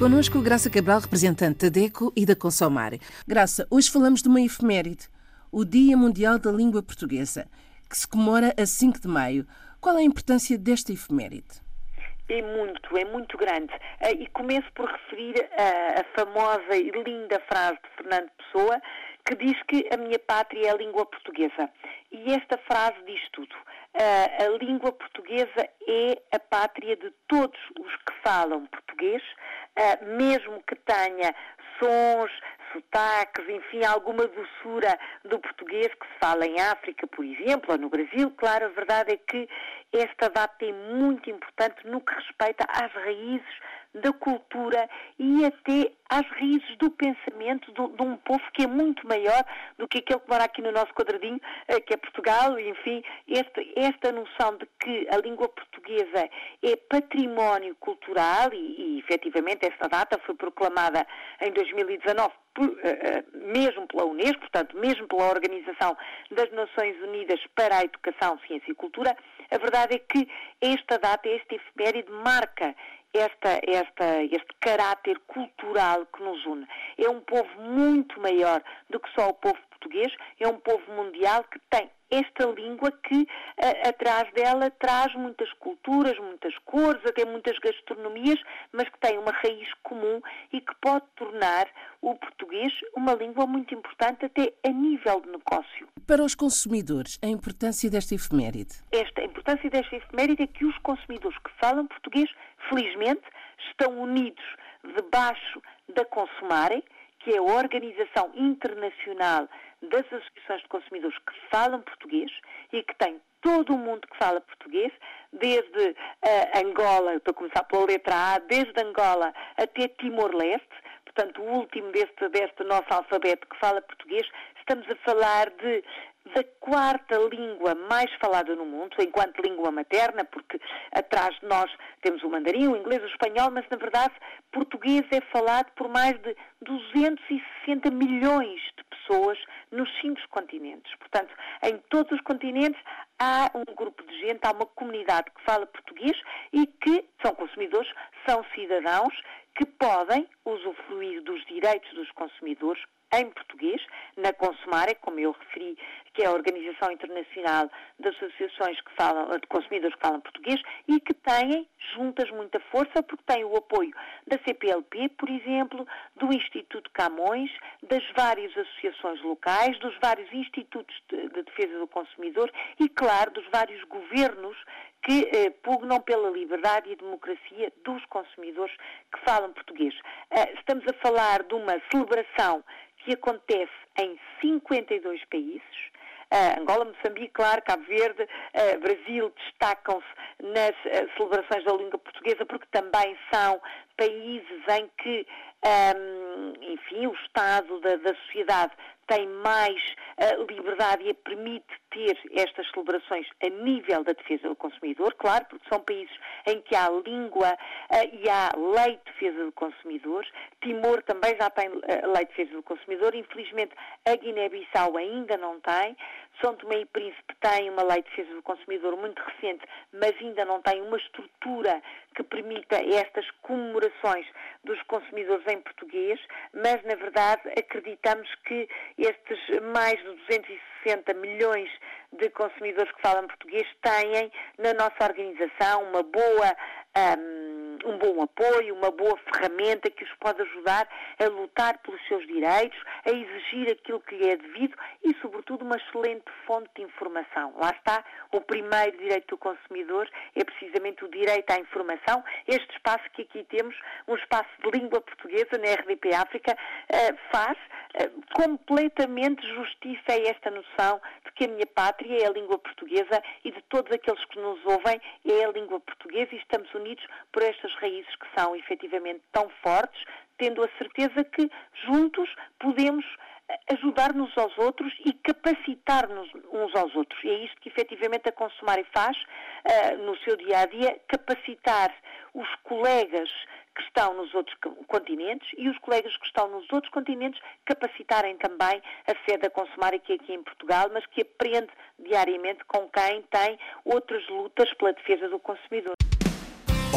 Conosco Graça Cabral, representante da DECO e da Consomare. Graça, hoje falamos de uma efeméride, o Dia Mundial da Língua Portuguesa, que se comemora a 5 de maio. Qual é a importância desta efeméride? É muito, é muito grande. Ah, e começo por referir a, a famosa e linda frase de Fernando Pessoa, que diz que a minha pátria é a língua portuguesa. E esta frase diz tudo. Uh, a língua portuguesa é a pátria de todos os que falam português, mesmo que tenha sons, sotaques, enfim, alguma doçura do português que se fala em África, por exemplo, ou no Brasil. Claro, a verdade é que esta data é muito importante no que respeita às raízes da cultura e até às raízes do pensamento de, de um povo que é muito maior do que aquele que mora aqui no nosso quadradinho, eh, que é Portugal, enfim, este, esta noção de que a língua portuguesa é património cultural e, e efetivamente esta data foi proclamada em 2019 por, uh, uh, mesmo pela Unesco, portanto, mesmo pela Organização das Nações Unidas para a Educação, Ciência e Cultura, a verdade é que esta data, este efeméride, marca esta, esta, este caráter cultural que nos une. É um povo muito maior do que só o povo português, é um povo mundial que tem esta língua que a, atrás dela traz muitas culturas, muitas cores, até muitas gastronomias, mas que tem uma raiz comum e que pode tornar o português uma língua muito importante até a nível de negócio. Para os consumidores, a importância desta efeméride? Esta, a importância desta efeméride é que os consumidores que falam português, felizmente, estão unidos debaixo da Consumare, que é a Organização Internacional das Associações de Consumidores que falam português e que tem todo o mundo que fala português, desde uh, Angola, para começar pela letra A, desde Angola até Timor-Leste, portanto, o último deste, deste nosso alfabeto que fala português, estamos a falar de da quarta língua mais falada no mundo, enquanto língua materna, porque atrás de nós temos o mandarim, o inglês, o espanhol, mas na verdade português é falado por mais de 260 milhões de pessoas nos cinco continentes. Portanto, em todos os continentes há um grupo de gente, há uma comunidade que fala português e que são consumidores, são cidadãos que podem usufruir dos direitos dos consumidores em português, na Consumare, como eu referi, que é a Organização Internacional de Associações que falam, de Consumidores que falam português e que têm juntas muita força porque têm o apoio da CPLP, por exemplo, do Instituto Camões, das várias associações locais, dos vários institutos de defesa do consumidor e, claro, dos vários governos que eh, pugnam pela liberdade e democracia dos consumidores que falam português. Eh, estamos a falar de uma celebração que acontece em 52 países. Uh, Angola, Moçambique, claro, Cabo Verde, uh, Brasil destacam-se nas celebrações da língua portuguesa porque também são países em que, um, enfim, o Estado da, da sociedade tem mais uh, liberdade e permite ter estas celebrações a nível da defesa do consumidor, claro, porque são países em que há língua uh, e há lei de defesa do consumidor. Timor também já tem uh, lei de defesa do consumidor. Infelizmente, a Guiné-Bissau ainda não tem. São Tomé e Príncipe tem uma lei de defesa do consumidor muito recente, mas ainda não tem uma estrutura que permita estas comemorações dos consumidores em português, mas na verdade acreditamos que estes mais de 260 milhões de consumidores que falam português têm na nossa organização uma boa. Um, um bom apoio, uma boa ferramenta que os pode ajudar a lutar pelos seus direitos, a exigir aquilo que lhe é devido e, sobretudo, uma excelente fonte de informação. Lá está, o primeiro direito do consumidor é precisamente o direito à informação. Este espaço que aqui temos, um espaço de língua portuguesa na RDP África, eh, faz eh, completamente justiça a esta noção de que a minha pátria é a língua portuguesa e de todos aqueles que nos ouvem é a língua portuguesa e estamos unidos por estas raízes que são efetivamente tão fortes, tendo a certeza que juntos podemos eh, ajudar-nos aos outros e capacitar-nos uns aos outros. E é isto que efetivamente a Consumare faz uh, no seu dia a dia, capacitar os colegas que estão nos outros continentes e os colegas que estão nos outros continentes capacitarem também a sede da Consumare que é aqui em Portugal, mas que aprende diariamente com quem tem outras lutas pela defesa do consumidor.